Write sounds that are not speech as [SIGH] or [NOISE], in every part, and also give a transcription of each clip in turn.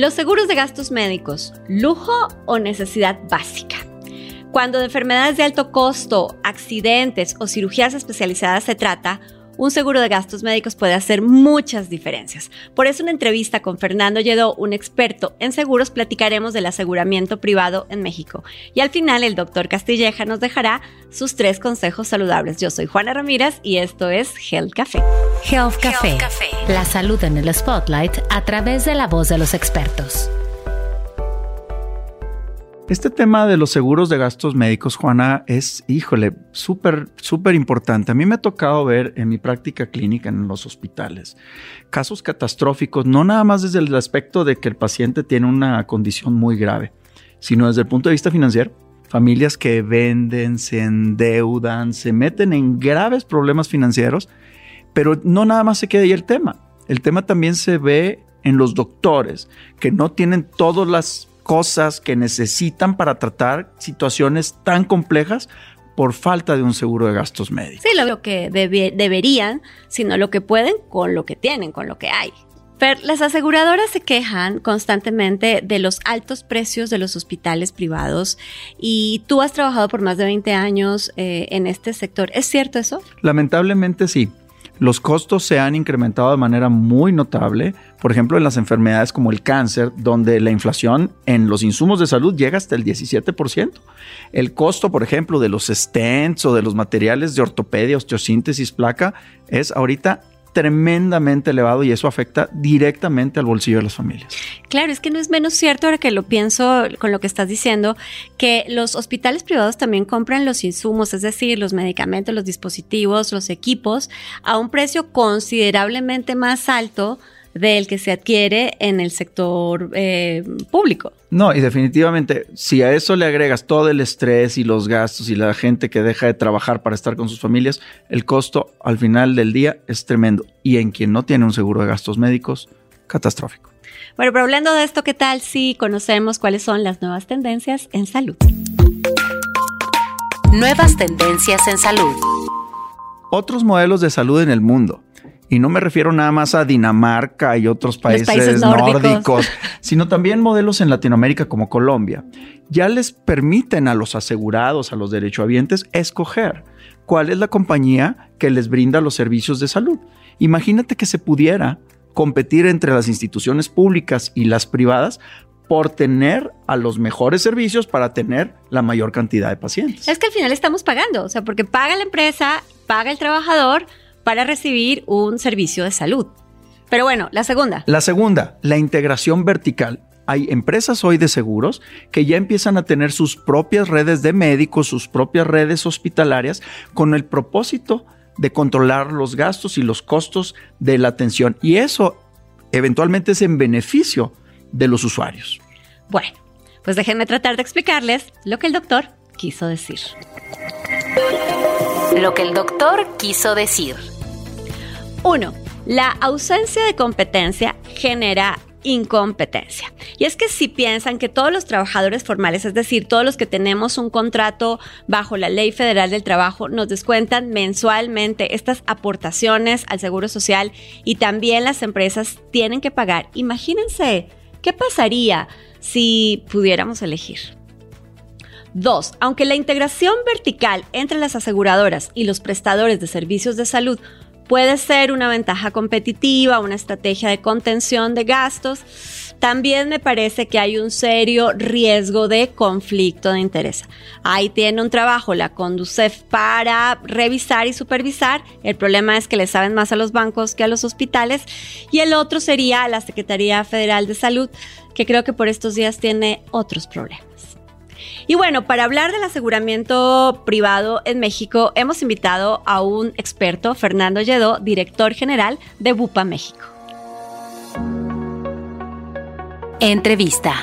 Los seguros de gastos médicos, lujo o necesidad básica. Cuando de enfermedades de alto costo, accidentes o cirugías especializadas se trata, un seguro de gastos médicos puede hacer muchas diferencias. Por eso en entrevista con Fernando Lledó, un experto en seguros, platicaremos del aseguramiento privado en México. Y al final el doctor Castilleja nos dejará sus tres consejos saludables. Yo soy Juana Ramírez y esto es Health Café. Health Café. La salud en el spotlight a través de la voz de los expertos. Este tema de los seguros de gastos médicos, Juana, es, híjole, súper, súper importante. A mí me ha tocado ver en mi práctica clínica en los hospitales casos catastróficos, no nada más desde el aspecto de que el paciente tiene una condición muy grave, sino desde el punto de vista financiero. Familias que venden, se endeudan, se meten en graves problemas financieros, pero no nada más se queda ahí el tema. El tema también se ve en los doctores, que no tienen todas las cosas que necesitan para tratar situaciones tan complejas por falta de un seguro de gastos médicos. Sí, lo que deberían, sino lo que pueden con lo que tienen, con lo que hay. Pero las aseguradoras se quejan constantemente de los altos precios de los hospitales privados y tú has trabajado por más de 20 años eh, en este sector. ¿Es cierto eso? Lamentablemente sí. Los costos se han incrementado de manera muy notable, por ejemplo, en las enfermedades como el cáncer, donde la inflación en los insumos de salud llega hasta el 17%. El costo, por ejemplo, de los stents o de los materiales de ortopedia, osteosíntesis, placa, es ahorita tremendamente elevado y eso afecta directamente al bolsillo de las familias. Claro, es que no es menos cierto ahora que lo pienso con lo que estás diciendo, que los hospitales privados también compran los insumos, es decir, los medicamentos, los dispositivos, los equipos, a un precio considerablemente más alto del que se adquiere en el sector eh, público. No, y definitivamente, si a eso le agregas todo el estrés y los gastos y la gente que deja de trabajar para estar con sus familias, el costo al final del día es tremendo. Y en quien no tiene un seguro de gastos médicos, catastrófico. Bueno, pero hablando de esto, ¿qué tal si conocemos cuáles son las nuevas tendencias en salud? Nuevas tendencias en salud. Otros modelos de salud en el mundo y no me refiero nada más a Dinamarca y otros países, nórdicos. [LAUGHS] sino también modelos en Latinoamérica como Colombia. Ya les permiten a los asegurados, a los derechohabientes, escoger cuál es la compañía que les brinda los servicios de salud. Imagínate que se pudiera competir entre las instituciones públicas y las privadas por tener a los mejores servicios para tener la mayor cantidad de pacientes. Es que al final estamos pagando, o sea, porque paga la empresa, paga el trabajador, para recibir un servicio de salud. Pero bueno, la segunda. La segunda, la integración vertical. Hay empresas hoy de seguros que ya empiezan a tener sus propias redes de médicos, sus propias redes hospitalarias, con el propósito de controlar los gastos y los costos de la atención. Y eso eventualmente es en beneficio de los usuarios. Bueno, pues déjenme tratar de explicarles lo que el doctor quiso decir. Lo que el doctor quiso decir. 1. La ausencia de competencia genera incompetencia. Y es que si piensan que todos los trabajadores formales, es decir, todos los que tenemos un contrato bajo la Ley Federal del Trabajo, nos descuentan mensualmente estas aportaciones al Seguro Social y también las empresas tienen que pagar, imagínense, ¿qué pasaría si pudiéramos elegir? Dos, aunque la integración vertical entre las aseguradoras y los prestadores de servicios de salud puede ser una ventaja competitiva, una estrategia de contención de gastos, también me parece que hay un serio riesgo de conflicto de interés. Ahí tiene un trabajo la Conducef para revisar y supervisar. El problema es que le saben más a los bancos que a los hospitales. Y el otro sería la Secretaría Federal de Salud, que creo que por estos días tiene otros problemas. Y bueno, para hablar del aseguramiento privado en México, hemos invitado a un experto, Fernando Lledó, director general de Bupa México. Entrevista.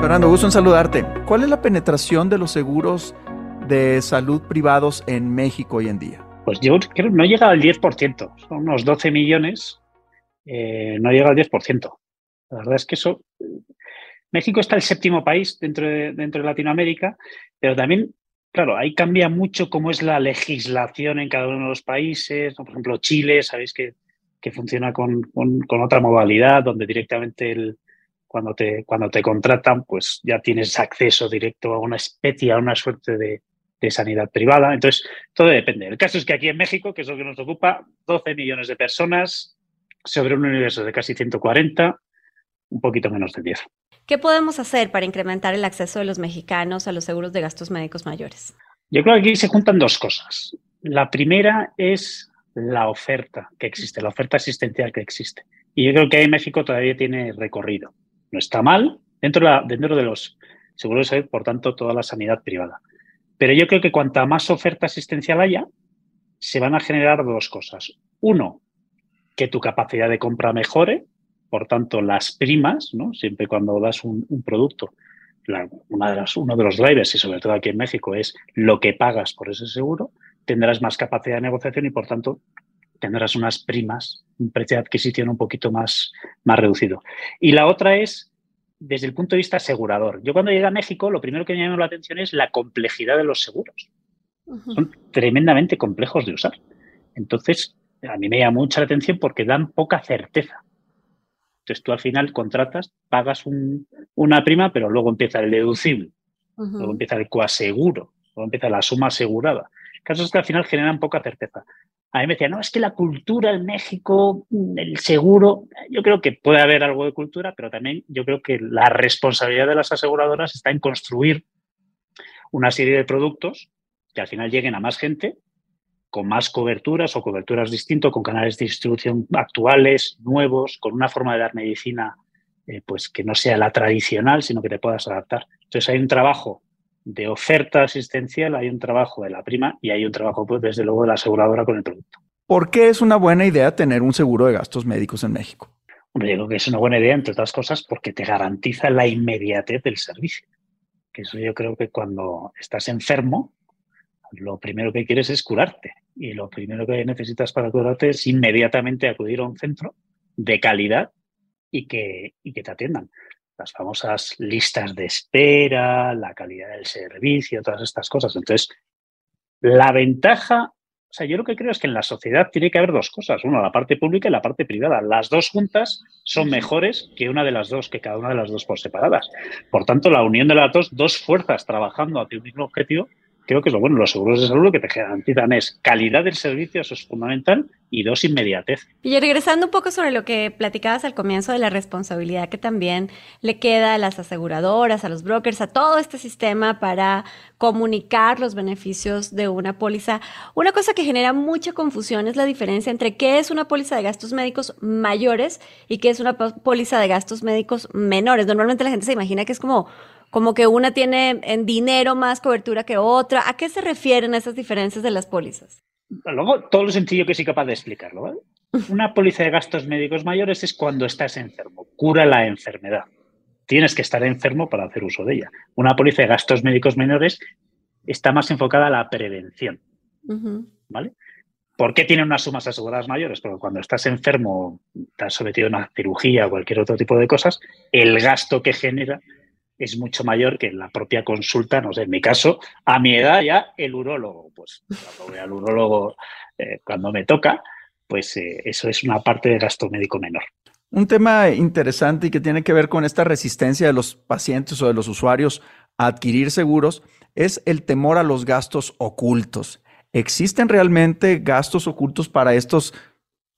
Fernando, gusto en saludarte. ¿Cuál es la penetración de los seguros de salud privados en México hoy en día? Pues yo creo que no llega al 10%, son unos 12 millones, eh, no llega al 10%. La verdad es que eso... México está el séptimo país dentro de, dentro de Latinoamérica, pero también, claro, ahí cambia mucho cómo es la legislación en cada uno de los países. Por ejemplo, Chile, sabéis que, que funciona con, con, otra modalidad, donde directamente el, cuando, te, cuando te contratan, pues ya tienes acceso directo a una especie, a una suerte de, de sanidad privada. Entonces, todo depende. El caso es que aquí en México, que es lo que nos ocupa, 12 millones de personas sobre un universo de casi 140, un poquito menos de 10. ¿Qué podemos hacer para incrementar el acceso de los mexicanos a los seguros de gastos médicos mayores? Yo creo que aquí se juntan dos cosas. La primera es la oferta que existe, la oferta asistencial que existe. Y yo creo que ahí México todavía tiene recorrido. No está mal dentro de, dentro de los seguros de salud, por tanto, toda la sanidad privada. Pero yo creo que cuanta más oferta asistencial haya, se van a generar dos cosas. Uno, que tu capacidad de compra mejore, por tanto, las primas, ¿no? siempre cuando das un, producto, una de las, uno de los drivers, y sobre todo aquí en México, es lo que pagas por ese seguro, tendrás más capacidad de negociación y, por tanto, tendrás unas primas, un precio de adquisición un poquito más, más reducido. Y la otra es desde el punto de vista asegurador. Yo cuando llegué a México, lo primero que me llamó la atención es la complejidad de los seguros. Son tremendamente complejos de usar. Entonces, a mí me llama mucha la atención porque dan poca certeza. Entonces, tú al final contratas, pagas una prima, pero luego empieza el deducible, luego empieza el coaseguro, luego empieza la suma asegurada. El caso es que al final generan poca certeza. A mí me decía, no, es que la cultura en México, el seguro, yo creo que puede haber algo de cultura, pero también yo creo que la responsabilidad de las aseguradoras está en construir una serie de productos que al final lleguen a más gente, con más coberturas o coberturas distintas, con canales de distribución actuales, nuevos, con una forma de dar medicina eh, pues que no sea la tradicional, sino que te puedas adaptar. Entonces hay un trabajo de oferta asistencial, hay un trabajo de la prima y hay un trabajo, pues, desde luego, de la aseguradora con el producto. ¿Por qué es una buena idea tener un seguro de gastos médicos en México? Hombre, yo creo que es una buena idea, entre otras cosas, porque te garantiza la inmediatez del servicio. Que eso yo creo que cuando estás enfermo, lo primero que quieres es curarte. Y lo primero que necesitas para curarte es inmediatamente acudir a un centro de calidad y que, y que te atiendan las famosas listas de espera, la calidad del servicio, todas estas cosas. Entonces, la ventaja, o sea, yo lo que creo es que en la sociedad tiene que haber dos cosas, una, la parte pública y la parte privada. Las dos juntas son mejores que una de las dos, que cada una de las dos por separadas. Por tanto, la unión de las dos, dos fuerzas trabajando hacia un mismo objetivo, creo que es lo bueno. Los seguros de salud lo que te garantizan es calidad del servicio, eso es fundamental, y dos, inmediatez. Y regresando un poco sobre lo que platicabas al comienzo de la responsabilidad que también le queda a las aseguradoras, a los brokers, a todo este sistema para comunicar los beneficios de una póliza. Una cosa que genera mucha confusión es la diferencia entre qué es una póliza de gastos médicos mayores y qué es una póliza de gastos médicos menores. Normalmente la gente se imagina que es como como que una tiene en dinero más cobertura que otra. ¿A qué se refieren esas diferencias de las pólizas? Luego, todo lo sencillo que soy capaz de explicarlo. ¿vale? [LAUGHS] Una póliza de gastos médicos mayores es cuando estás enfermo, cura la enfermedad. Tienes que estar enfermo para hacer uso de ella. Una póliza de gastos médicos menores está más enfocada a la prevención. ¿Vale? ¿Por qué tiene unas sumas aseguradas mayores? Porque cuando estás enfermo, estás sometido a una cirugía o cualquier otro tipo de cosas, el gasto que genera es mucho mayor que la propia consulta, no sé, en mi caso, a mi edad ya el urólogo, pues cuando voy al urólogo eh, cuando me toca, pues eh, eso es una parte de gasto médico menor. Un tema interesante y que tiene que ver con esta resistencia de los pacientes o de los usuarios a adquirir seguros es el temor a los gastos ocultos. ¿Existen realmente gastos ocultos para estos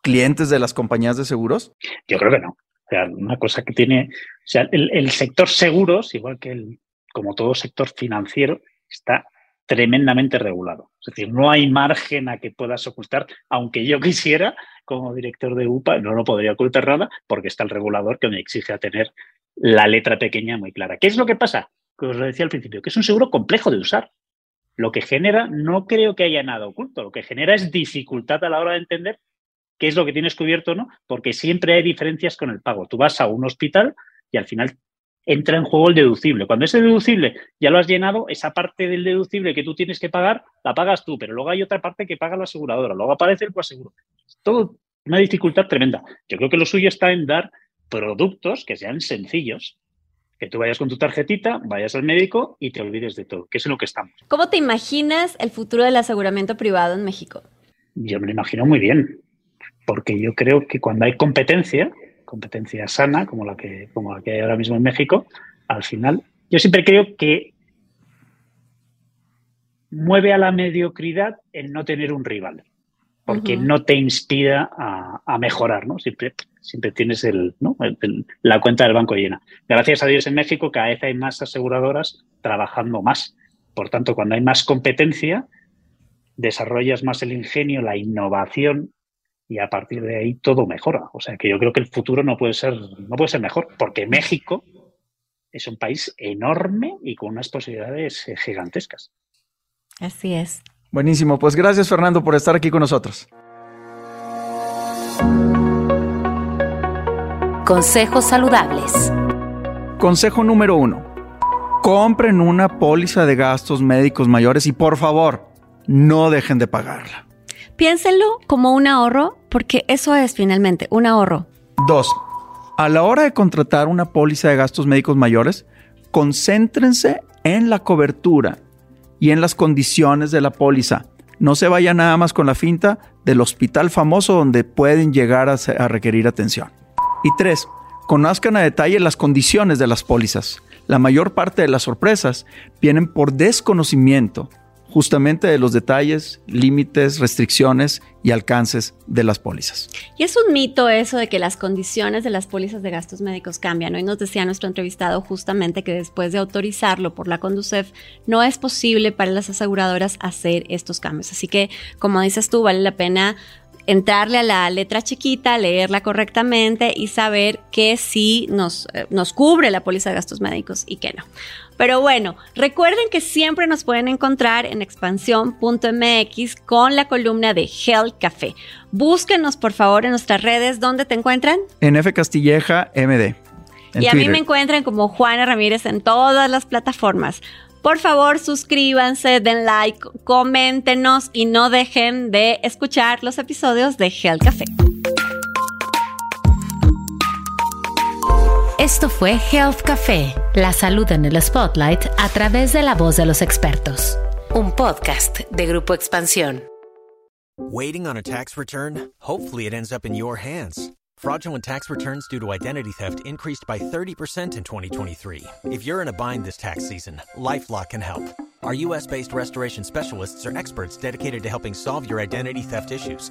clientes de las compañías de seguros? Yo creo que no. O sea, una cosa que tiene, o sea, el, sector seguros, igual que el, como todo sector financiero, está tremendamente regulado. Es decir, no hay margen a que puedas ocultar, aunque yo [LAUGHS] quisiera, como director de UPA, no lo podría ocultar nada, porque está el regulador que me exige a tener la letra pequeña muy clara. ¿Qué es lo que pasa? Que os lo decía al principio, que es un seguro complejo de usar. Lo que genera, no creo que haya nada oculto, lo que genera es dificultad a la hora de entender qué es lo que tienes cubierto no, porque siempre hay diferencias con el pago. Tú vas a un hospital y al final entra en juego el deducible. Cuando ese deducible ya lo has llenado, esa parte del deducible que tú tienes que pagar, la pagas tú, pero luego hay otra parte que paga la aseguradora, luego aparece el coaseguro. Todo una dificultad tremenda. Yo creo que lo suyo está en dar productos que sean sencillos, que tú vayas con tu tarjetita, vayas al médico y te olvides de todo, que es en lo que estamos. ¿Cómo te imaginas el futuro del aseguramiento privado en México? Yo me lo imagino muy bien, porque yo creo que cuando hay competencia, competencia sana, como la que, como la que hay ahora mismo en México, al final, yo siempre creo que mueve a la mediocridad el no tener un rival, porque no te inspira a, mejorar, ¿no? Siempre, siempre tienes el, la cuenta del banco llena. Gracias a Dios en México cada vez hay más aseguradoras trabajando más. Por tanto, cuando hay más competencia, desarrollas más el ingenio, la innovación y a partir de ahí todo mejora. O sea que yo creo que el futuro no puede ser, no puede ser mejor, porque México es un país enorme y con unas posibilidades eh, gigantescas. Así es. Buenísimo, pues gracias Fernando por estar aquí con nosotros. Consejos saludables. Consejo número uno. Compren una póliza de gastos médicos mayores y por favor, no dejen de pagarla. Piénsenlo como un ahorro, porque eso es finalmente un ahorro. Dos, a la hora de contratar una póliza de gastos médicos mayores, concéntrense en la cobertura y en las condiciones de la póliza. No se vaya nada más con la finta del hospital famoso donde pueden llegar a, a requerir atención. Y tres, conozcan a detalle las condiciones de las pólizas. La mayor parte de las sorpresas vienen por desconocimiento justamente de los detalles, límites, restricciones y alcances de las pólizas. Y es un mito eso de que las condiciones de las pólizas de gastos médicos cambian. Hoy nos decía nuestro entrevistado justamente que después de autorizarlo por la Conducef, no es posible para las aseguradoras hacer estos cambios. Así que, como dices tú, vale la pena entrarle a la letra chiquita, leerla correctamente y saber qué sí nos, eh, nos cubre la póliza de gastos médicos y qué no. Pero bueno, recuerden que siempre nos pueden encontrar en expansión.mx con la columna de Health Café. Búsquenos por favor en nuestras redes. ¿Dónde te encuentran? En F Castilleja MD. y a mí me encuentran como Juana Ramírez en todas las plataformas. Por favor, suscríbanse, den like, coméntenos y no dejen de escuchar los episodios de Health Café. Esto fue Health Café, la salud en el spotlight a través de la voz de los expertos. Un podcast de Grupo Expansión. Waiting on a tax return? Hopefully it ends up in your hands. Fraudulent tax returns due to identity theft increased by 30% in 2023. If you're in a bind this tax season, LifeLock can help. Our US-based restoration specialists are experts dedicated to helping solve your identity theft issues